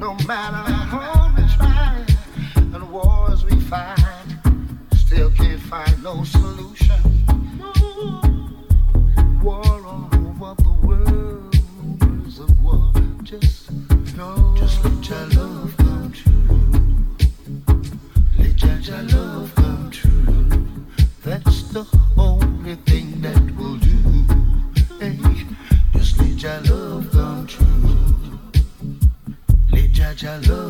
No matter how we try and wars we fight, still can't find no solution. War all over the world, war. Just just let your love come true. Let your love come true. That's the Hello.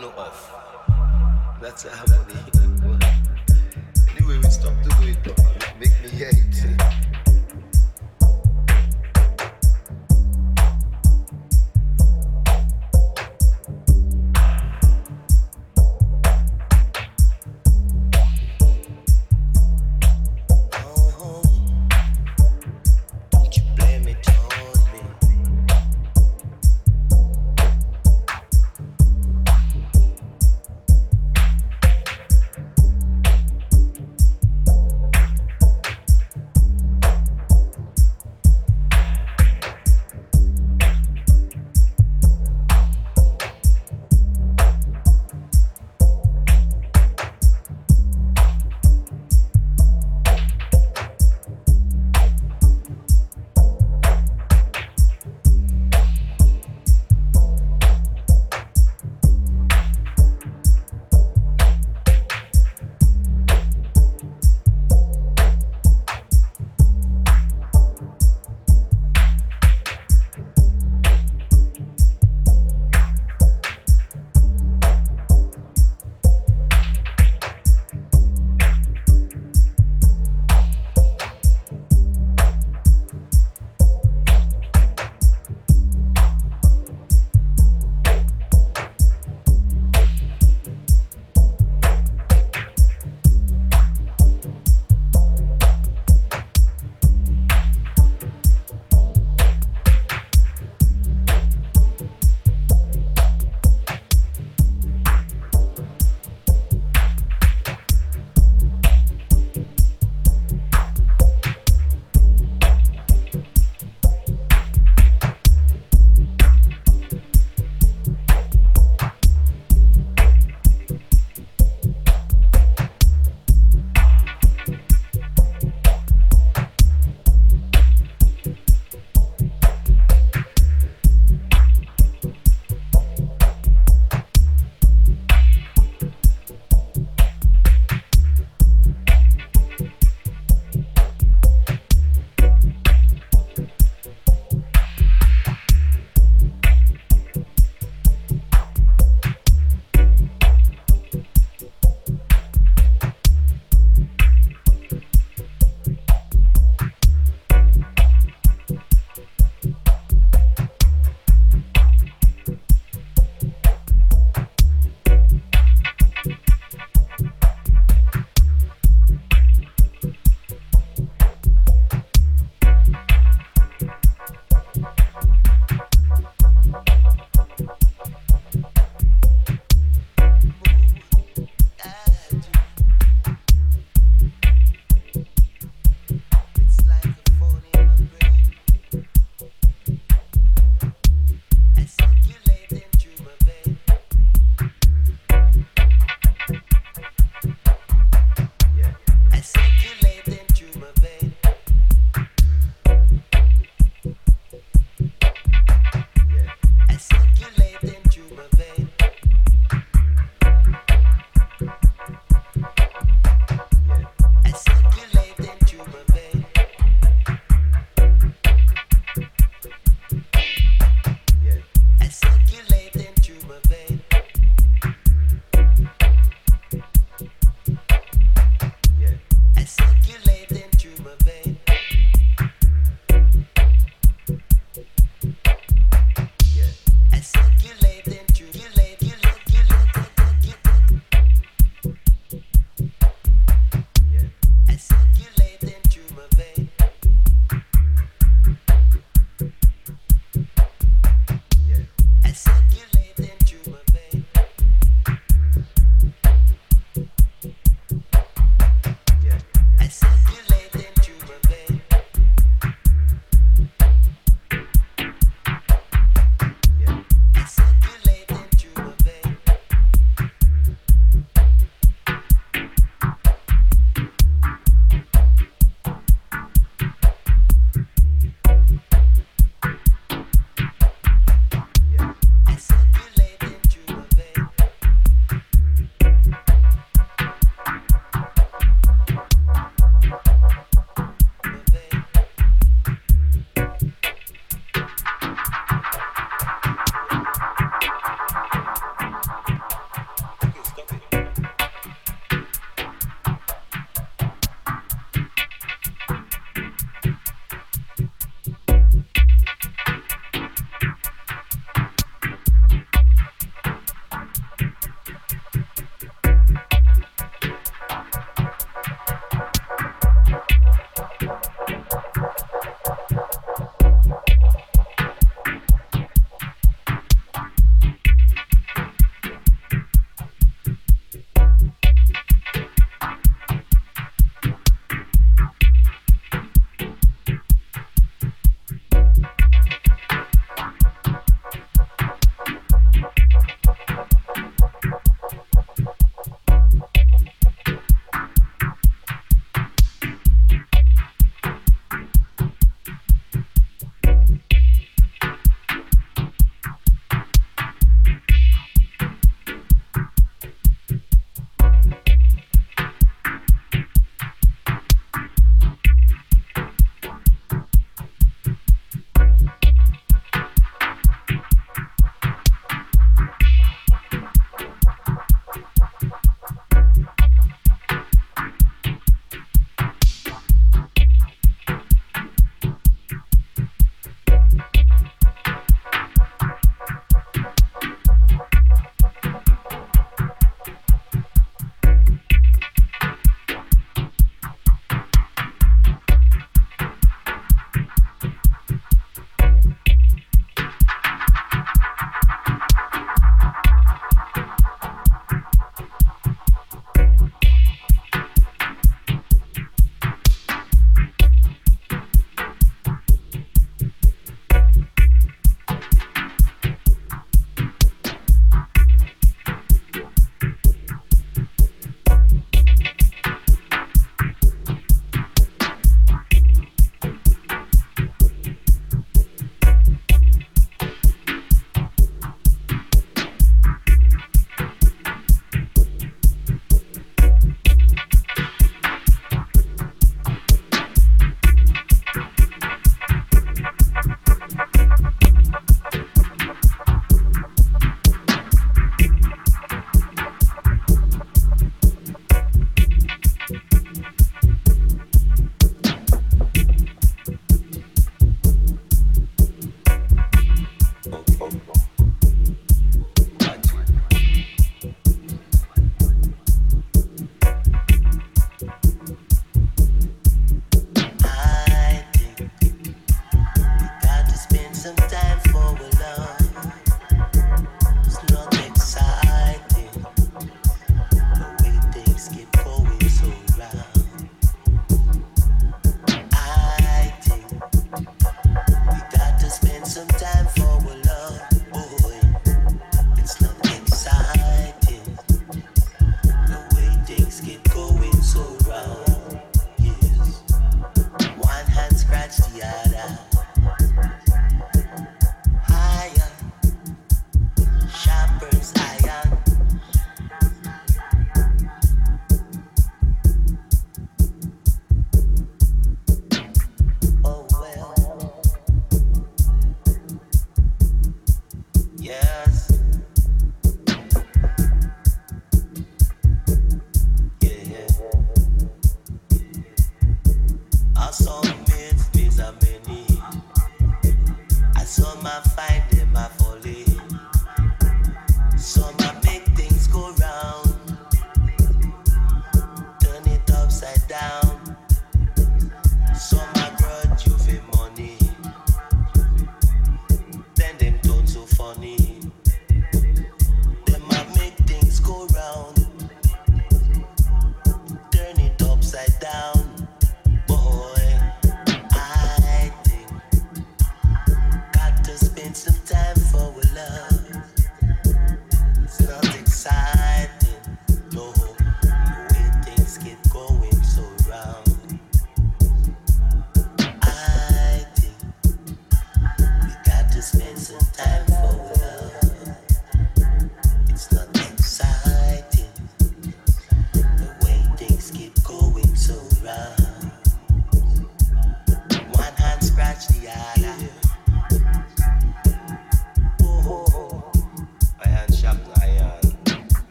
know of. That's how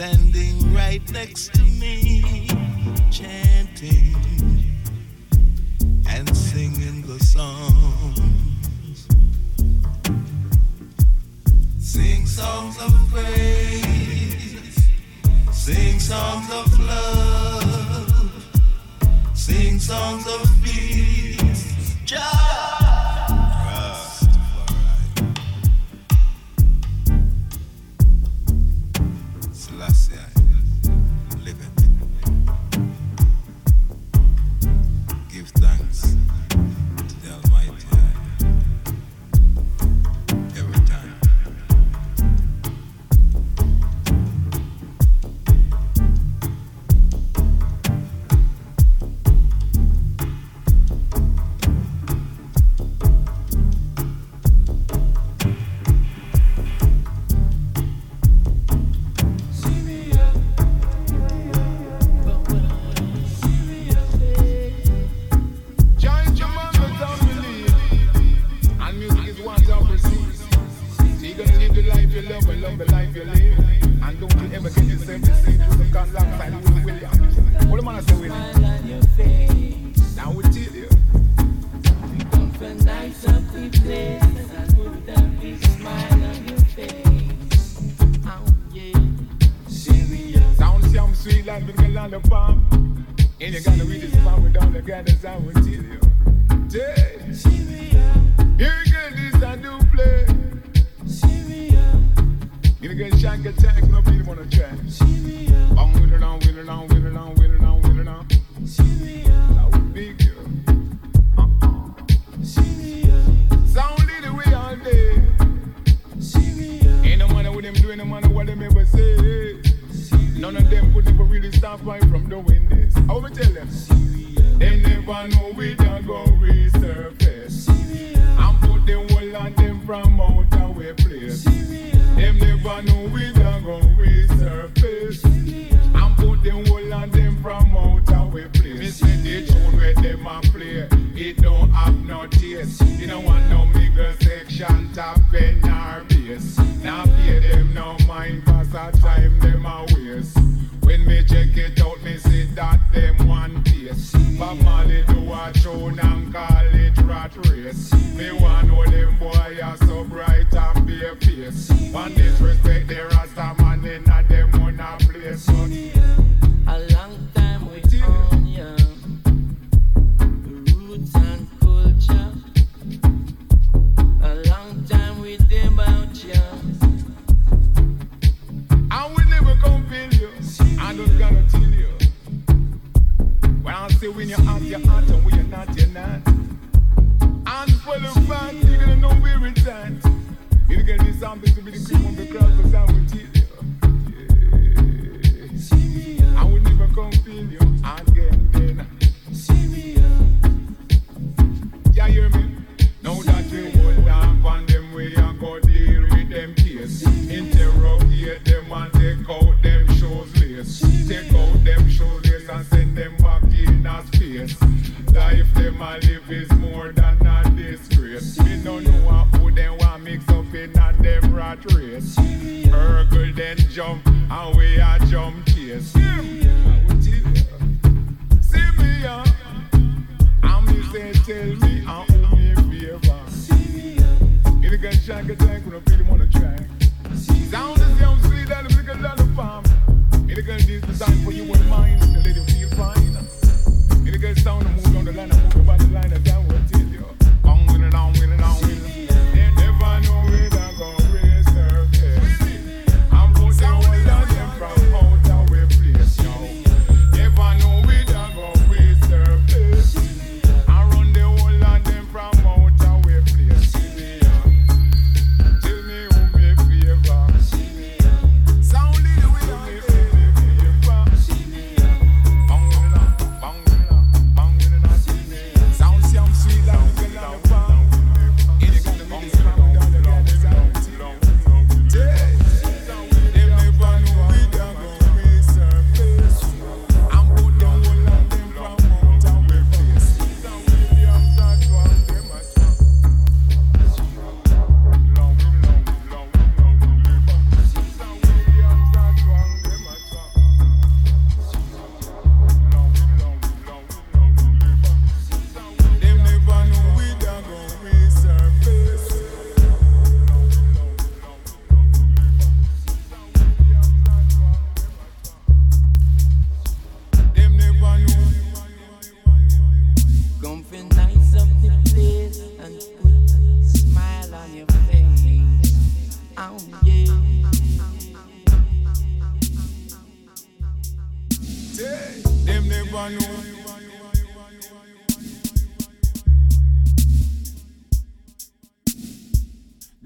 right next to me, chanting and singing the songs. Sing songs of praise, sing songs of love, sing songs of peace. Just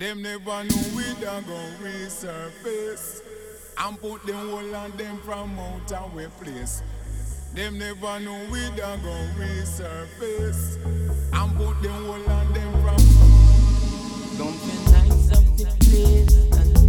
Them never know we done go resurface and put them all on them from out we place. Them never know we done go resurface and put them all on them from. Don't find time the place.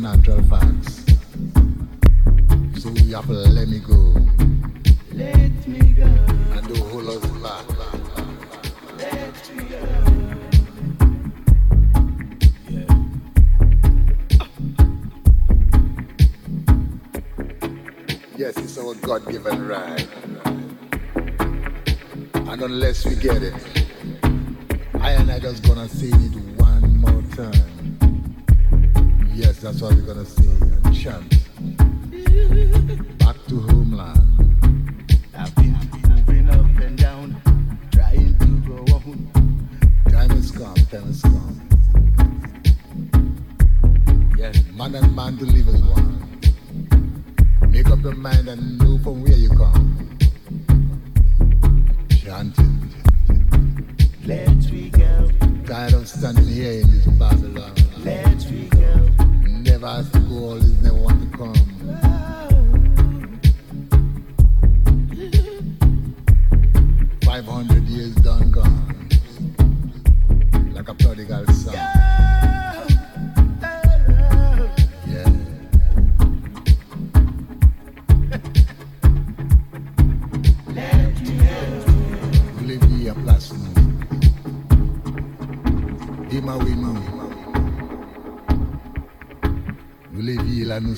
natural facts. So you have to let me go. Let me go. And do a whole lot of back. Let me go. Yes, it's our God given right. And unless we get it, I and I just gonna say it one more time. Yes, that's what we're gonna sing and chant. Back to homeland. I've been moving up and down, trying to go home. Time is gone, time is gone. Yes, man and man delivers one. Make up your mind and know from where you come. Chanting. Let we go. Tired of standing here in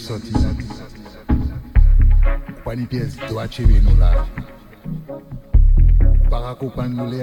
soti Ou pa ni pyes do acheve nou la Ou para koupan nou le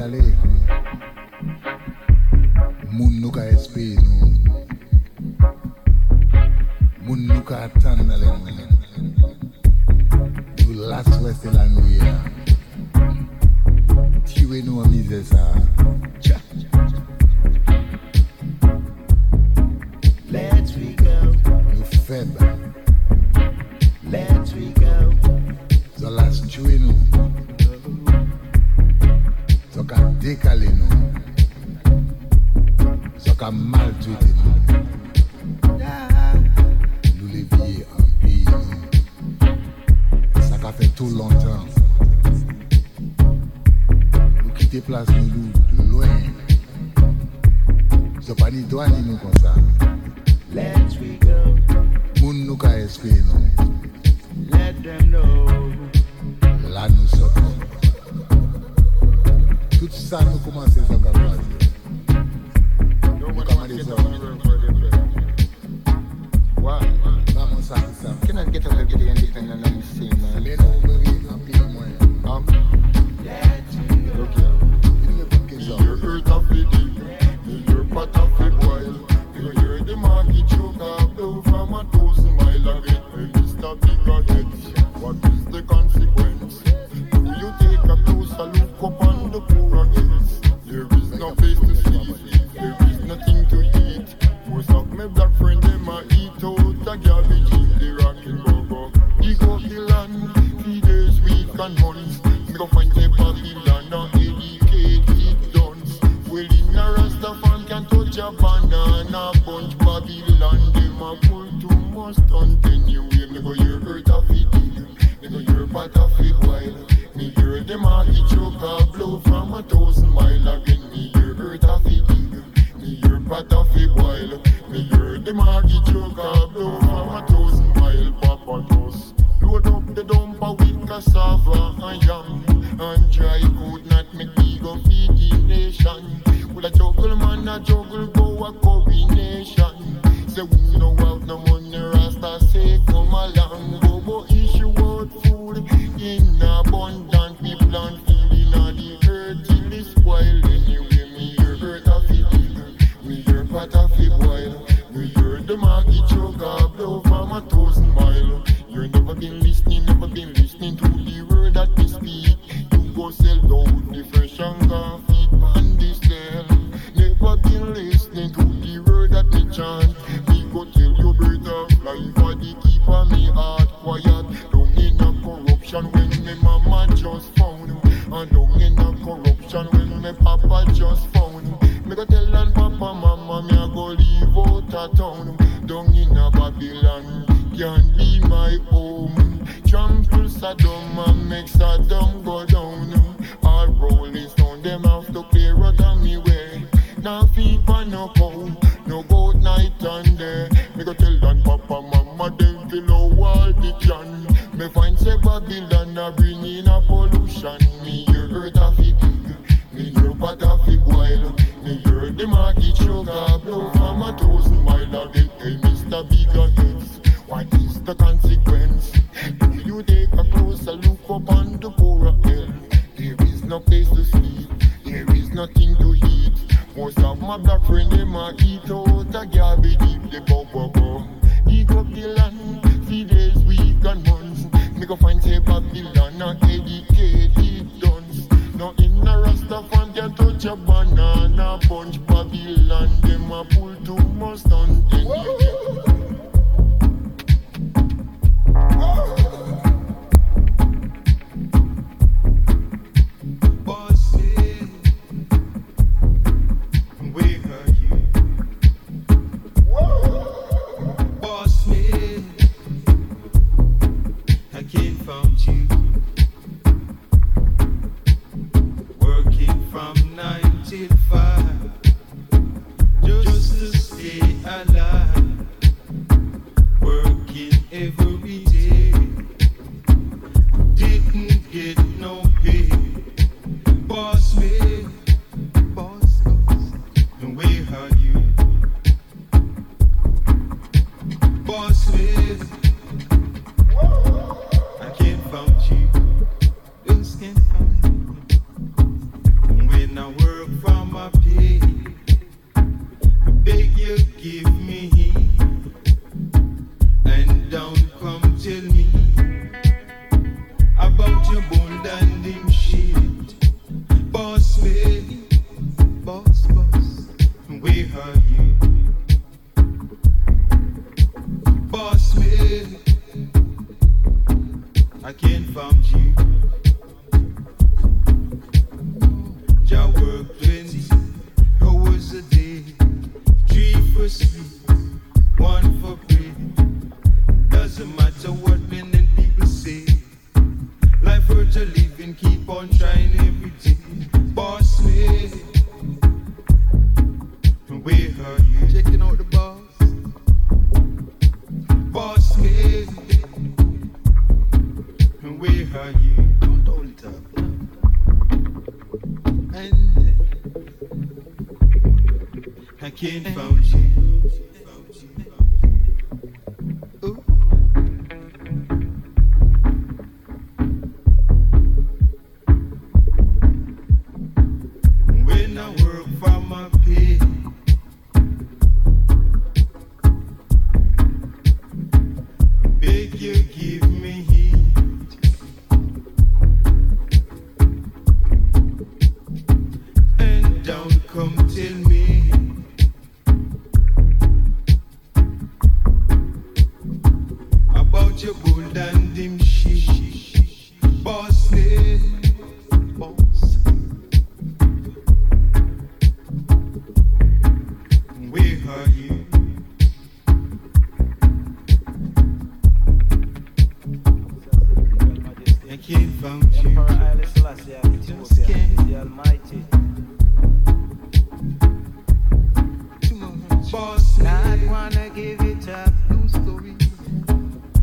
Boss, Not wanna give it up, no story.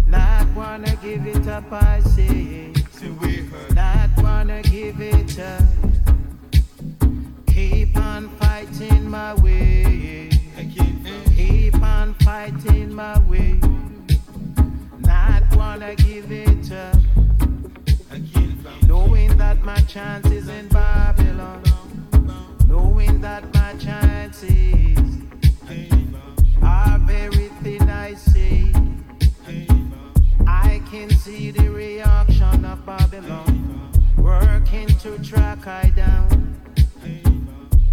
not wanna give it up, I say. So where are Not wanna give it up. Keep on fighting my way. Keep on fighting my way. Not wanna give it up. I can't find Knowing that my chance is in Babylon. Knowing that my chances I see. I can see the reaction of Babylon. Working to track I down.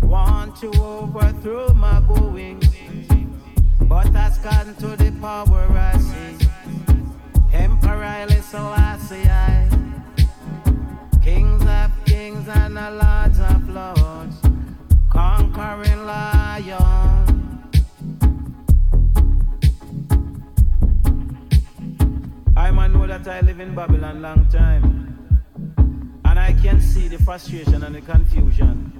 Want to overthrow my goings. But has gotten to the power I see. I. Kings of kings and the lords of lords, conquering lion. I know that I live in Babylon long time, and I can see the frustration and the confusion.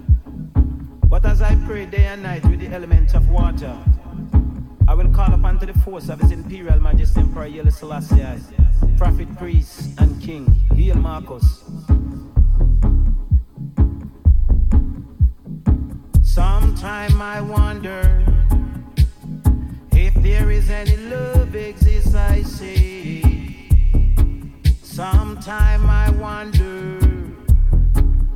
But as I pray day and night with the elements of water, I will call upon to the force of His Imperial Majesty Emperor Haile Selassie, Prophet, Priest, and King, Hail Marcus. Sometime I wonder if there is any love exists, I say. Sometime I wonder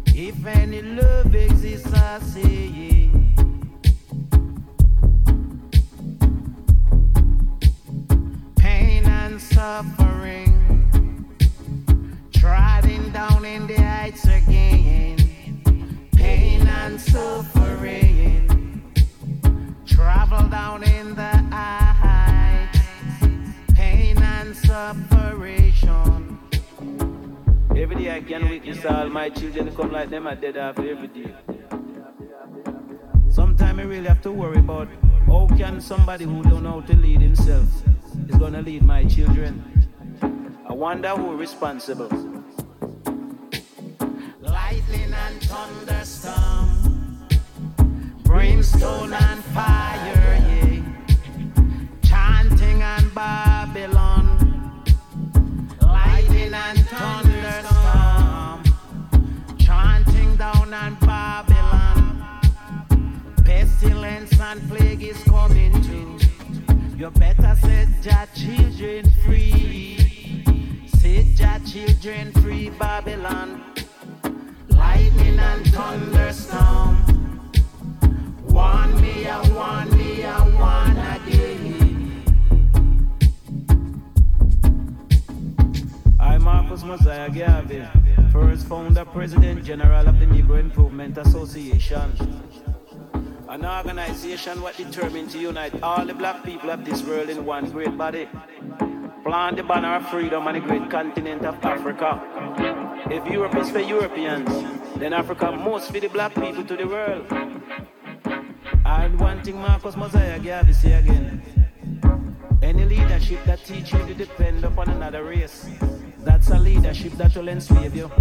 if any love exists, I say. Pain and suffering, trodden down in the heights again pain and suffering. Travel down in the heights, pain and separation. Every day I can witness all my children come like them are dead after every day. Sometimes I really have to worry about how can somebody who don't know how to lead himself is gonna lead my children. I wonder who responsible. Lightning and thunderstorm, brimstone and fire, yeah. Chanting and Babylon, lightning and thunderstorm, down and Babylon. Pestilence and plague is coming too. You better set your children free. Set your children free, Babylon lightning and thunderstorm. Warn me, I warn me, I warn again. I'm Marcus Mosiah Garvey, first founder, president, general of the Negro Improvement Association. An organization what determined to unite all the black people of this world in one great body. Plant the banner of freedom on the great continent of Africa. If Europe is for Europeans, then Africa must be the black people to the world. And one thing Marcus Mosiah Garvey say again. Any leadership that teach you to depend upon another race, that's a leadership that will enslave you.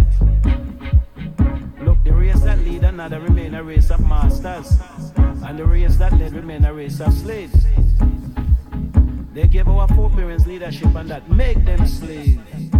Look, the race that lead another remain a race of masters, and the race that led remain a race of slaves. They give our foreparents leadership and that make them slaves.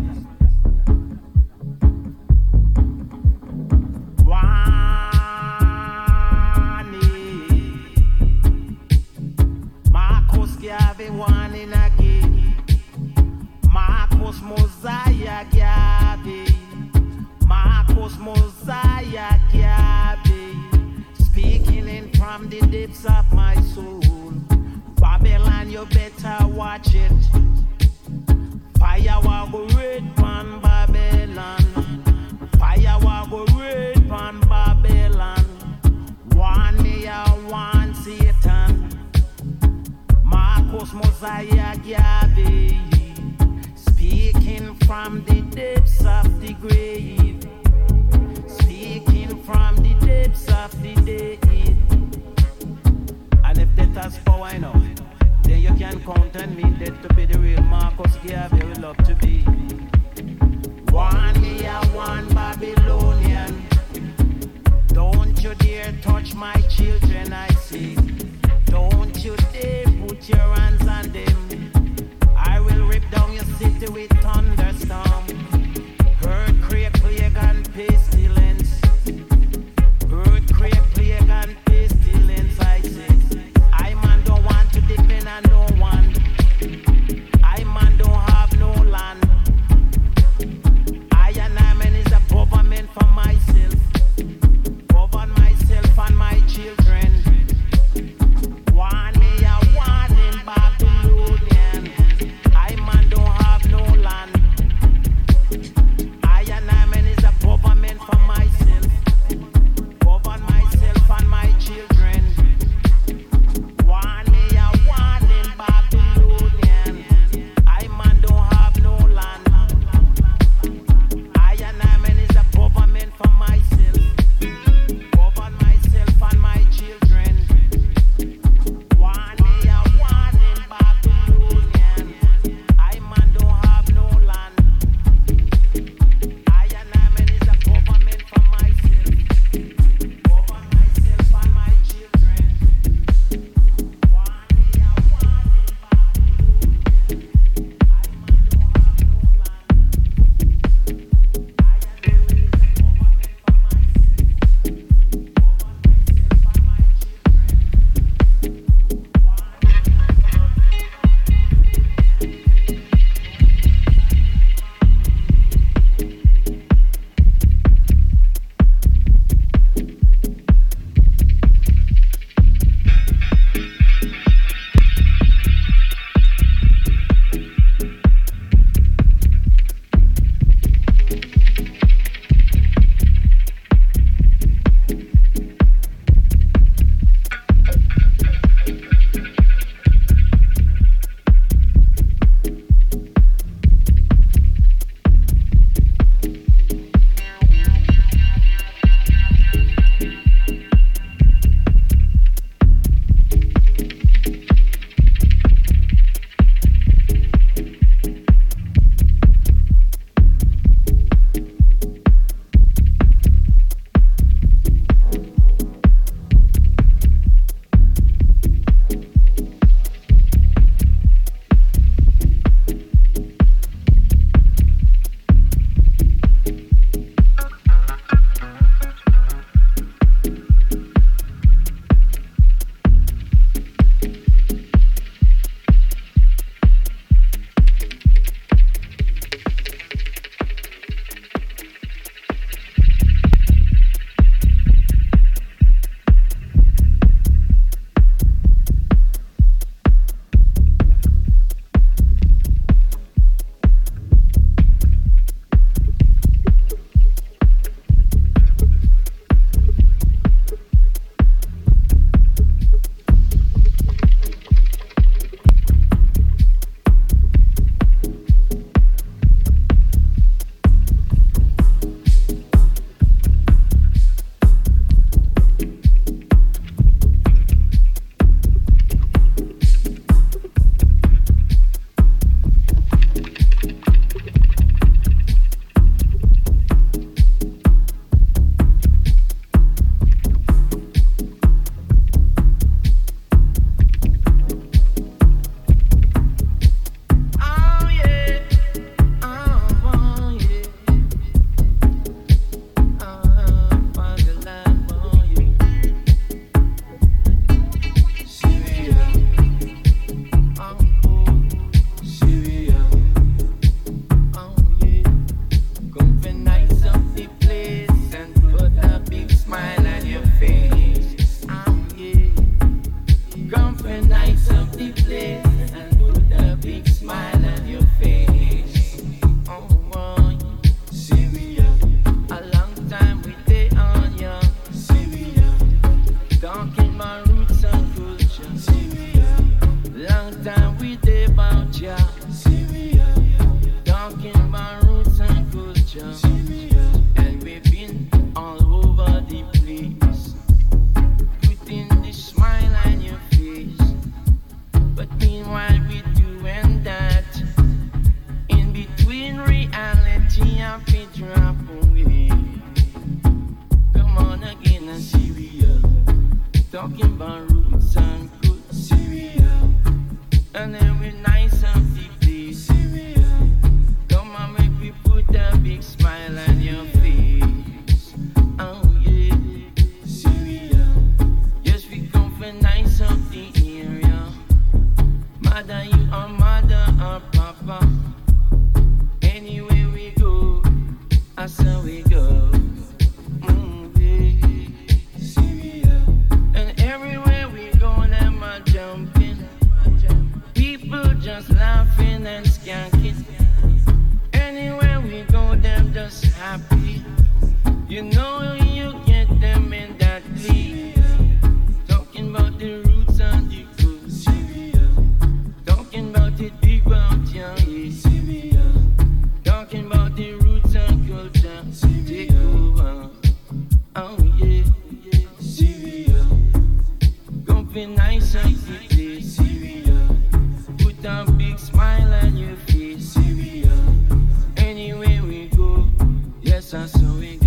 we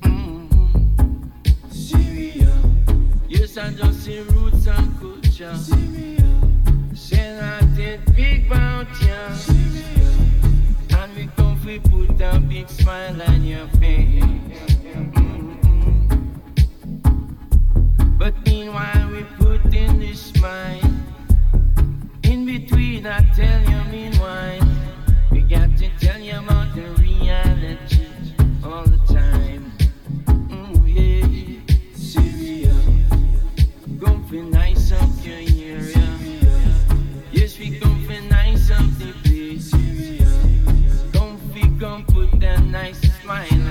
mm-hmm. Yes, I just see roots and culture. Big And we come we put a big smile on your face. Mm-hmm. But meanwhile, we put in. In between, I tell you, mean. with that nice smile.